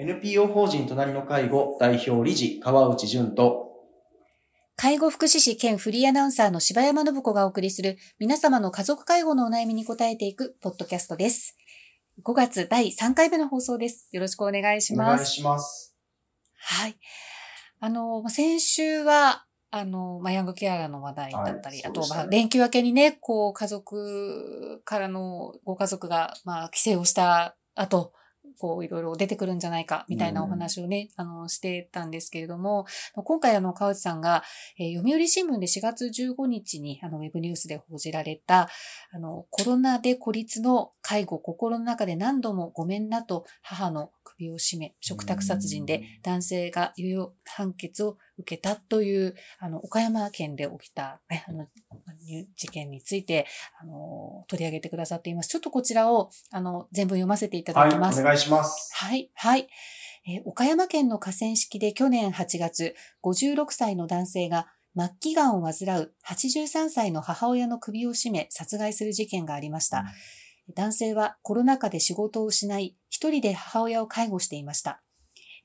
NPO 法人隣の介護代表理事川内淳と介護福祉士兼フリーアナウンサーの柴山信子がお送りする皆様の家族介護のお悩みに答えていくポッドキャストです。5月第3回目の放送です。よろしくお願いします。お願いします。はい。あの、先週は、あの、まあ、ヤングケアラーの話題だったり、はい、あと、まあ、連休明けにね、こう、家族からのご家族が、まあ、帰省をした後、こういろいろ出てくるんじゃないか、みたいなお話をね、うん、あの、してたんですけれども、今回あの、川内さんが、えー、読売新聞で4月15日に、あの、ウェブニュースで報じられた、あの、コロナで孤立の介護、心の中で何度もごめんなと母の首を絞め、食卓殺人で男性が猶予判決を受けたという、あの、岡山県で起きた、ね、あの、事件について、あの、取り上げてくださっています。ちょっとこちらを、あの、全部読ませていただきます。はい、お願いします。はい、はい。えー、岡山県の河川敷で去年8月、56歳の男性が末期癌を患う83歳の母親の首を絞め殺害する事件がありました。うん、男性はコロナ禍で仕事を失い、一人で母親を介護していました。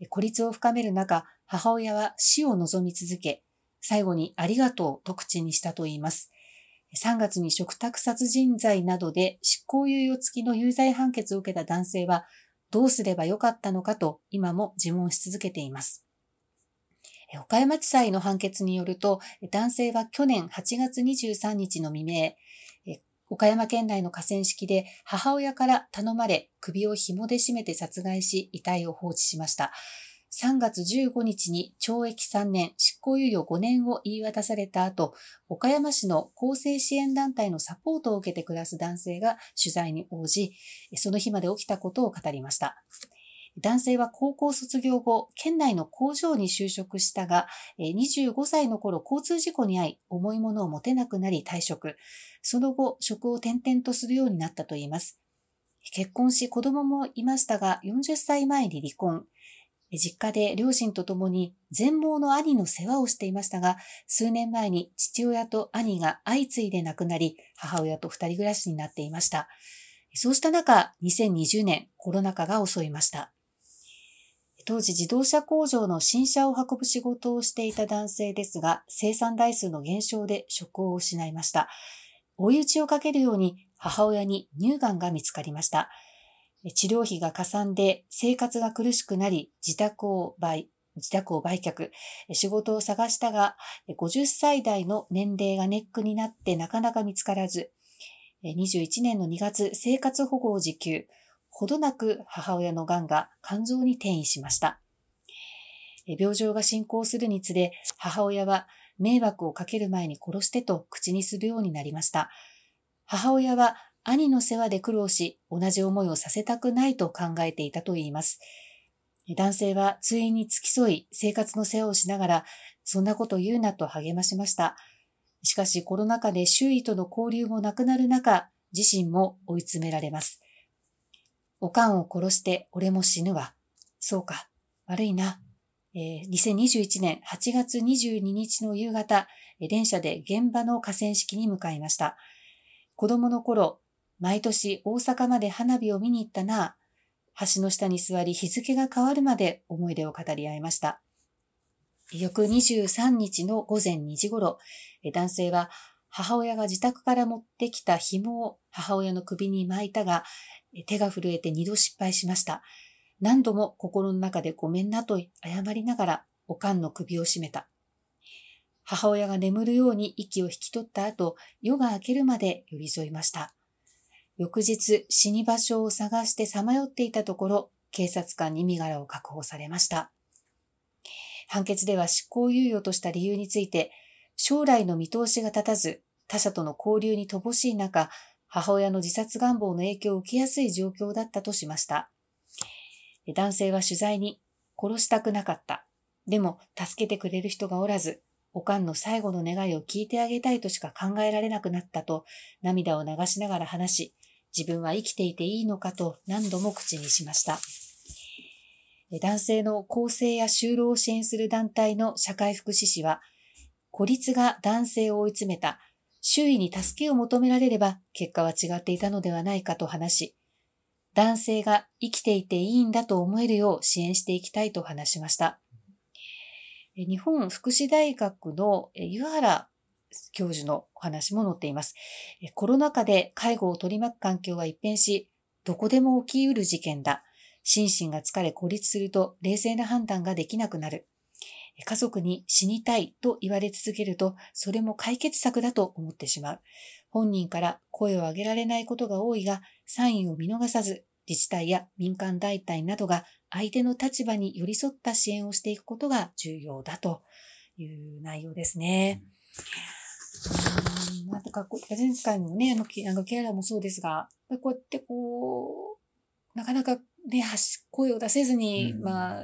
孤立を深める中、母親は死を望み続け、最後にありがとうと口にしたといいます。3月に食卓殺人罪などで執行猶予付きの有罪判決を受けた男性は、どうすればよかったのかと今も自問し続けています。岡山地裁の判決によると、男性は去年8月23日の未明、岡山県内の河川敷で母親から頼まれ首を紐で絞めて殺害し遺体を放置しました。3月15日に懲役3年、執行猶予5年を言い渡された後、岡山市の厚生支援団体のサポートを受けて暮らす男性が取材に応じ、その日まで起きたことを語りました。男性は高校卒業後、県内の工場に就職したが、25歳の頃交通事故に遭い、重いものを持てなくなり退職。その後、職を転々とするようになったといいます。結婚し子供もいましたが、40歳前に離婚。実家で両親と共に全盲の兄の世話をしていましたが、数年前に父親と兄が相次いで亡くなり、母親と二人暮らしになっていました。そうした中、2020年コロナ禍が襲いました。当時自動車工場の新車を運ぶ仕事をしていた男性ですが、生産台数の減少で職を失いました。追い打ちをかけるように母親に乳がんが見つかりました。治療費がかさんで生活が苦しくなり、自宅を売、自宅を売却、仕事を探したが、50歳代の年齢がネックになってなかなか見つからず、21年の2月、生活保護を受給。ほどなく母親の癌が肝臓に転移しました。病状が進行するにつれ、母親は迷惑をかける前に殺してと口にするようになりました。母親は兄の世話で苦労し、同じ思いをさせたくないと考えていたといいます。男性はついに付き添い、生活の世話をしながら、そんなこと言うなと励ましました。しかしコロナ禍で周囲との交流もなくなる中、自身も追い詰められます。おかんを殺して俺も死ぬわ。そうか。悪いな。えー、2021年8月22日の夕方、電車で現場の河川敷に向かいました。子供の頃、毎年大阪まで花火を見に行ったな。橋の下に座り日付が変わるまで思い出を語り合いました。翌23日の午前2時頃、男性は母親が自宅から持ってきた紐を母親の首に巻いたが、手が震えて二度失敗しました。何度も心の中でごめんなと謝りながら、おかんの首を絞めた。母親が眠るように息を引き取った後、夜が明けるまで寄り添いました。翌日、死に場所を探してさまよっていたところ、警察官に身柄を確保されました。判決では執行猶予とした理由について、将来の見通しが立たず、他者との交流に乏しい中、母親の自殺願望の影響を受けやすい状況だったとしました。男性は取材に、殺したくなかった。でも、助けてくれる人がおらず、おかんの最後の願いを聞いてあげたいとしか考えられなくなったと、涙を流しながら話し、自分は生きていていいのかと何度も口にしました。男性の更生や就労を支援する団体の社会福祉士は、孤立が男性を追い詰めた周囲に助けを求められれば結果は違っていたのではないかと話し、男性が生きていていいんだと思えるよう支援していきたいと話しました。日本福祉大学の湯原教授のお話も載っています。コロナ禍で介護を取り巻く環境は一変し、どこでも起きうる事件だ。心身が疲れ孤立すると冷静な判断ができなくなる。家族に死にたいと言われ続けると、それも解決策だと思ってしまう。本人から声を上げられないことが多いが、サインを見逃さず、自治体や民間団体などが相手の立場に寄り添った支援をしていくことが重要だという内容ですね。うん、なんか、前回もね、あの、あのケアラーもそうですが、こうやってこう、なかなかね、声を出せずに、うん、まあ、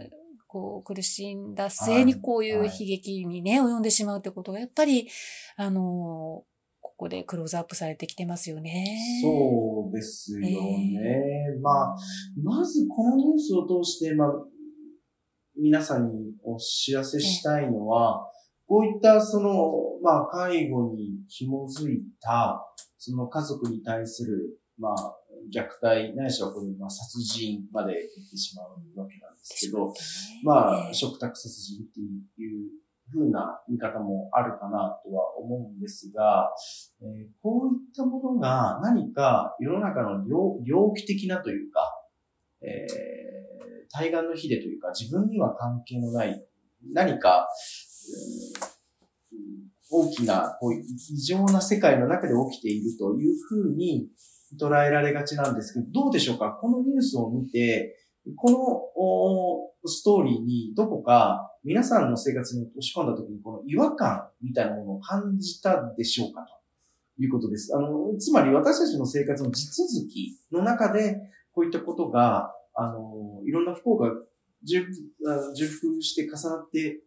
こう、苦しんだ末にこういう悲劇にね、及んでしまうってことが、やっぱり、あの、ここでクローズアップされてきてますよね。そうですよね。えー、まあ、まずこのニュースを通して、まあ、皆さんにお知らせしたいのは、こういったその、まあ、介護に紐づいた、その家族に対する、まあ、虐待、ないしはこれ、まあ、殺人まで行ってしまうわけなんですけど、まあ、食卓殺人っていう風な見方もあるかなとは思うんですが、えー、こういったものが何か世の中の猟奇的なというか、えー、対岸の火でというか自分には関係のない何か、えー、大きなこう異常な世界の中で起きているというふうに捉えられがちなんですけど、どうでしょうか？このニュースを見て、このストーリーにどこか皆さんの生活に押し込んだ時にこの違和感みたいなものを感じたでしょうかということです。あの、つまり私たちの生活の地続きの中でこういったことが、あの、いろんな不幸が重複して重なって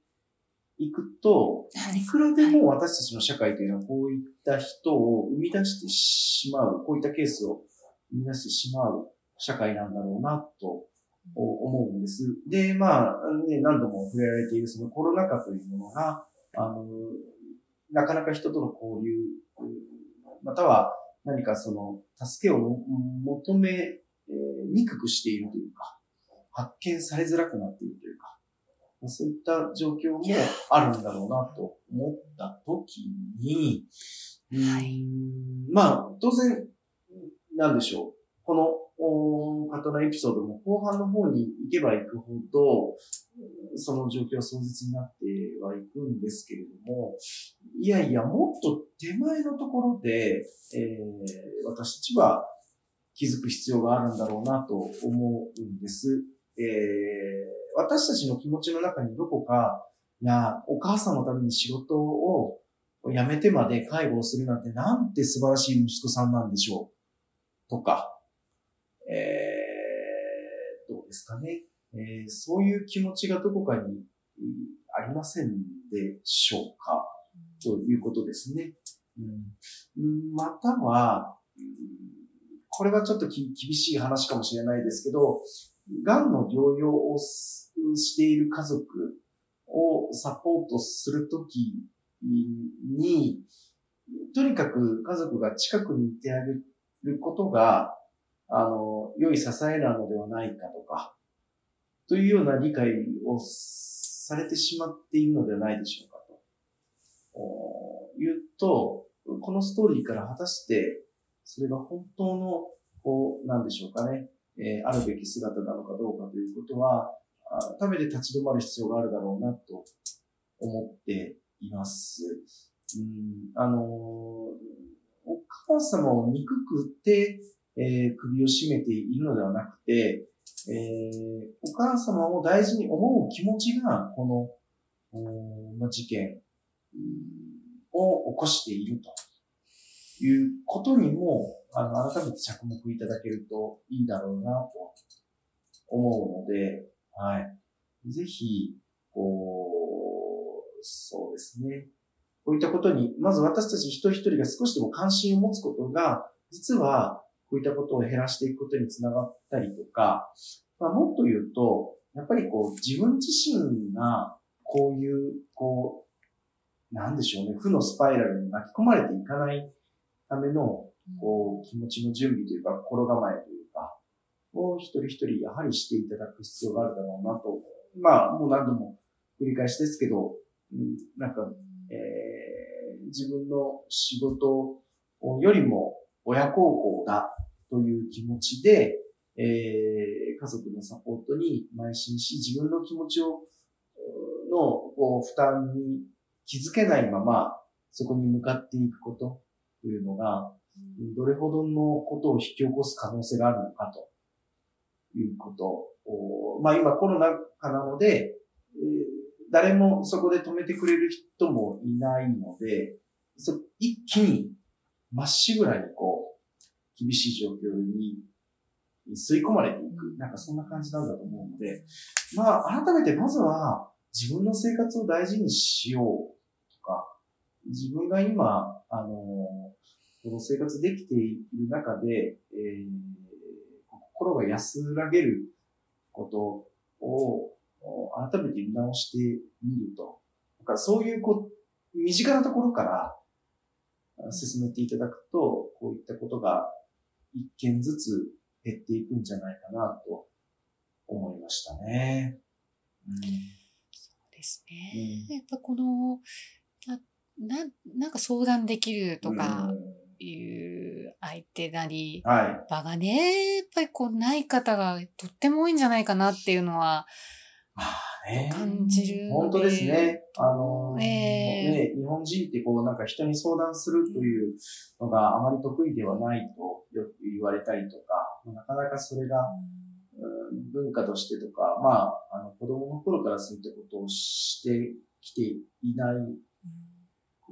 いくと、いくらでも私たちの社会というのはこういった人を生み出してしまう、こういったケースを生み出してしまう社会なんだろうなと思うんです。で、まあ、ね、何度も触れられているそのコロナ禍というものが、あの、なかなか人との交流、または何かその、助けを求め、えー、にくくしているというか、発見されづらくなっているそういった状況もあるんだろうなと思ったときに、はい、まあ、当然、なんでしょう。この方のエピソードも後半の方に行けば行くほど、その状況は壮絶になってはいくんですけれども、いやいや、もっと手前のところで、えー、私たちは気づく必要があるんだろうなと思うんです。えー、私たちの気持ちの中にどこか、いや、お母さんのために仕事を辞めてまで介護をするなんてなんて素晴らしい息子さんなんでしょう。とか、えー、どうですかね、えー、そういう気持ちがどこかにありませんでしょうか、ということですね。うん、または、これはちょっと厳しい話かもしれないですけど、癌の療養をしている家族をサポートするときに、とにかく家族が近くにいてあげることが、あの、良い支えなのではないかとか、というような理解をされてしまっているのではないでしょうかと。言うと、このストーリーから果たして、それが本当の、こう、なんでしょうかね、えー、あるべき姿なのかどうかということは、改めて立ち止まる必要があるだろうなと思っています。うん、あのー、お母様を憎くて、えー、首を絞めているのではなくて、えー、お母様を大事に思う気持ちが、この、の事件を起こしているということにも、あの、改めて着目いただけるといいだろうなと思うので、はい。ぜひ、こう、そうですね。こういったことに、まず私たち一人一人が少しでも関心を持つことが、実はこういったことを減らしていくことにつながったりとか、まあ、もっと言うと、やっぱりこう自分自身がこういう、こう、なんでしょうね、負のスパイラルに巻き込まれていかないための、こう、気持ちの準備というか、心構えというか、を一人一人やはりしていただく必要があるだろうなと。まあ、もう何度も繰り返しですけど、うん、なんか、えー、自分の仕事よりも親孝行だという気持ちで、えー、家族のサポートに邁進し、自分の気持ちを、の、こう、負担に気づけないまま、そこに向かっていくことというのが、どれほどのことを引き起こす可能性があるのかということを、まあ今コロナ禍なので、誰もそこで止めてくれる人もいないので、一気にまっしぐらにこう、厳しい状況に吸い込まれていく。なんかそんな感じなんだと思うので、まあ改めてまずは自分の生活を大事にしよう、自分が今、あの、この生活できている中で、えー、心が安らげることを改めて見直してみると。だからそういうこ身近なところから進めていただくと、こういったことが一件ずつ減っていくんじゃないかなと思いましたね。うん、そうですね。うん、やっぱこの、な、なんか相談できるとかいう相手なり、うん、はい、場がね、やっぱりこうない方がとっても多いんじゃないかなっていうのは、まあね。感じる。本当ですね。あの、えー、ね、日本人ってこうなんか人に相談するというのがあまり得意ではないとよく言われたりとか、なかなかそれが、うん、文化としてとか、まあ、あの子供の頃からそういったことをしてきていない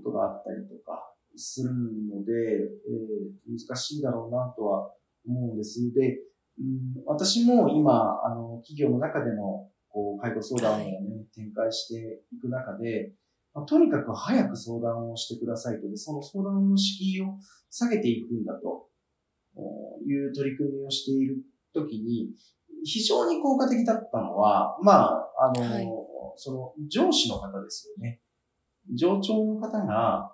ことがあったりとかするので、えー、難しいだろうなとは思うんです。で、うん、私も今、あの、企業の中でのこう、介護相談をね、展開していく中で、まあ、とにかく早く相談をしてくださいとで、その相談の敷居を下げていくんだという取り組みをしているときに、非常に効果的だったのは、まあ、あの、はい、その上司の方ですよね。上長の方が、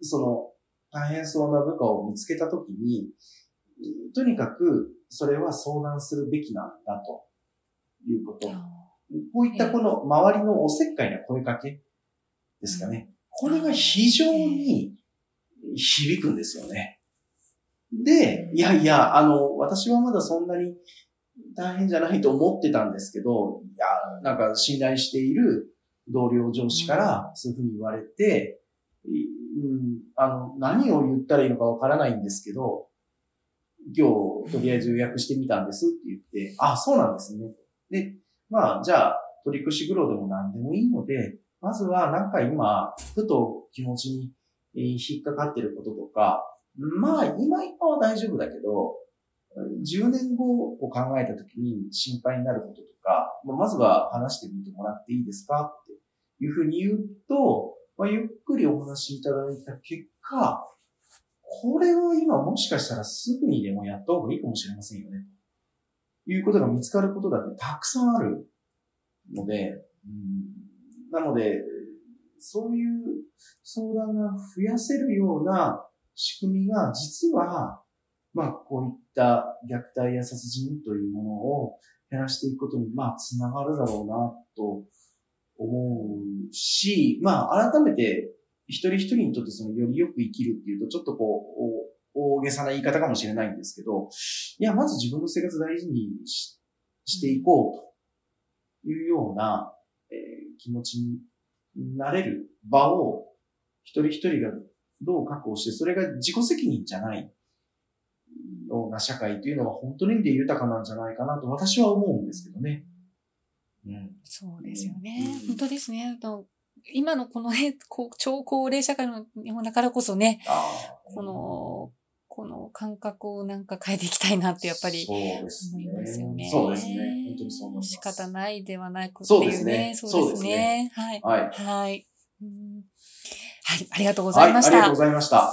その大変そうな部下を見つけたときに、とにかくそれは相談するべきなんだと。いうこと。こういったこの周りのおせっかいな声かけですかね。これが非常に響くんですよね。で、いやいや、あの、私はまだそんなに大変じゃないと思ってたんですけど、いや、なんか信頼している同僚上司からそういうふうに言われて、うん、あの、何を言ったらいいのかわからないんですけど、今日とりあえず予約してみたんですって言って、あ、そうなんですね。で、まあ、じゃあ、取り串黒でも何でもいいので、まずはなんか今、ふと気持ちに引っかかってることとか、まあ、今今は大丈夫だけど、10年後を考えたときに心配になることとか、まずは話してみてもらっていいですか？っていうふうに言うと、まあ、ゆっくりお話しいただいた結果、これは今もしかしたらすぐにでもやった方がいいかもしれませんよね。いうことが見つかることだってたくさんあるので、うん、なので、そういう相談が増やせるような仕組みが実は、まあこういった虐待や殺人というものを減らしていくことに、まあつながるだろうなと思うし、まあ改めて一人一人にとってそのよりよく生きるっていうとちょっとこう、大げさな言い方かもしれないんですけど、いや、まず自分の生活大事にししていこうというような、えー、気持ちになれる場を一人一人がどう確保して、それが自己責任じゃない。ような社会というのは本当にで豊かなんじゃないかなと私は思うんですけどね。うん、そうですよね。うん、本当ですね。今のこの、ね、超高齢社会の日本だからこそね、このこの感覚をなんか変えていきたいなってやっぱり思いますよね。そうですね。本当にそう思います。仕方ないではなくていうね。そうですね。そうですね。はい。はい。はい。はい。ありがとうございました。ありがとうございました。